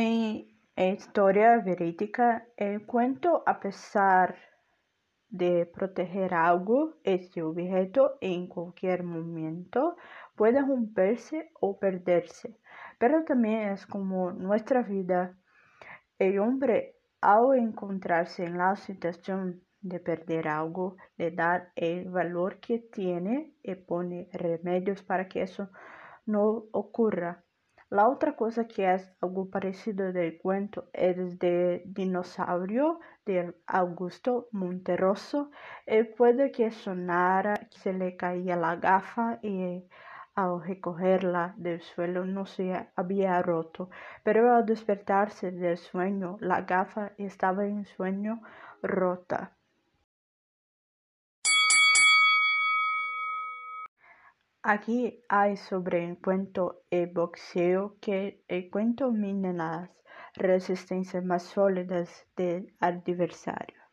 En historia verídica, el cuento, a pesar de proteger algo, este objeto en cualquier momento puede romperse o perderse, pero también es como nuestra vida. El hombre, al encontrarse en la situación de perder algo, le da el valor que tiene y pone remedios para que eso no ocurra. La otra cosa que es algo parecido del cuento es de Dinosaurio de Augusto Monterroso. Él puede que sonara que se le caía la gafa y al recogerla del suelo no se había roto, pero al despertarse del sueño la gafa estaba en sueño rota. Aquí hay sobre el boxeo que el cuento mina las resistencias más sólidas del adversario.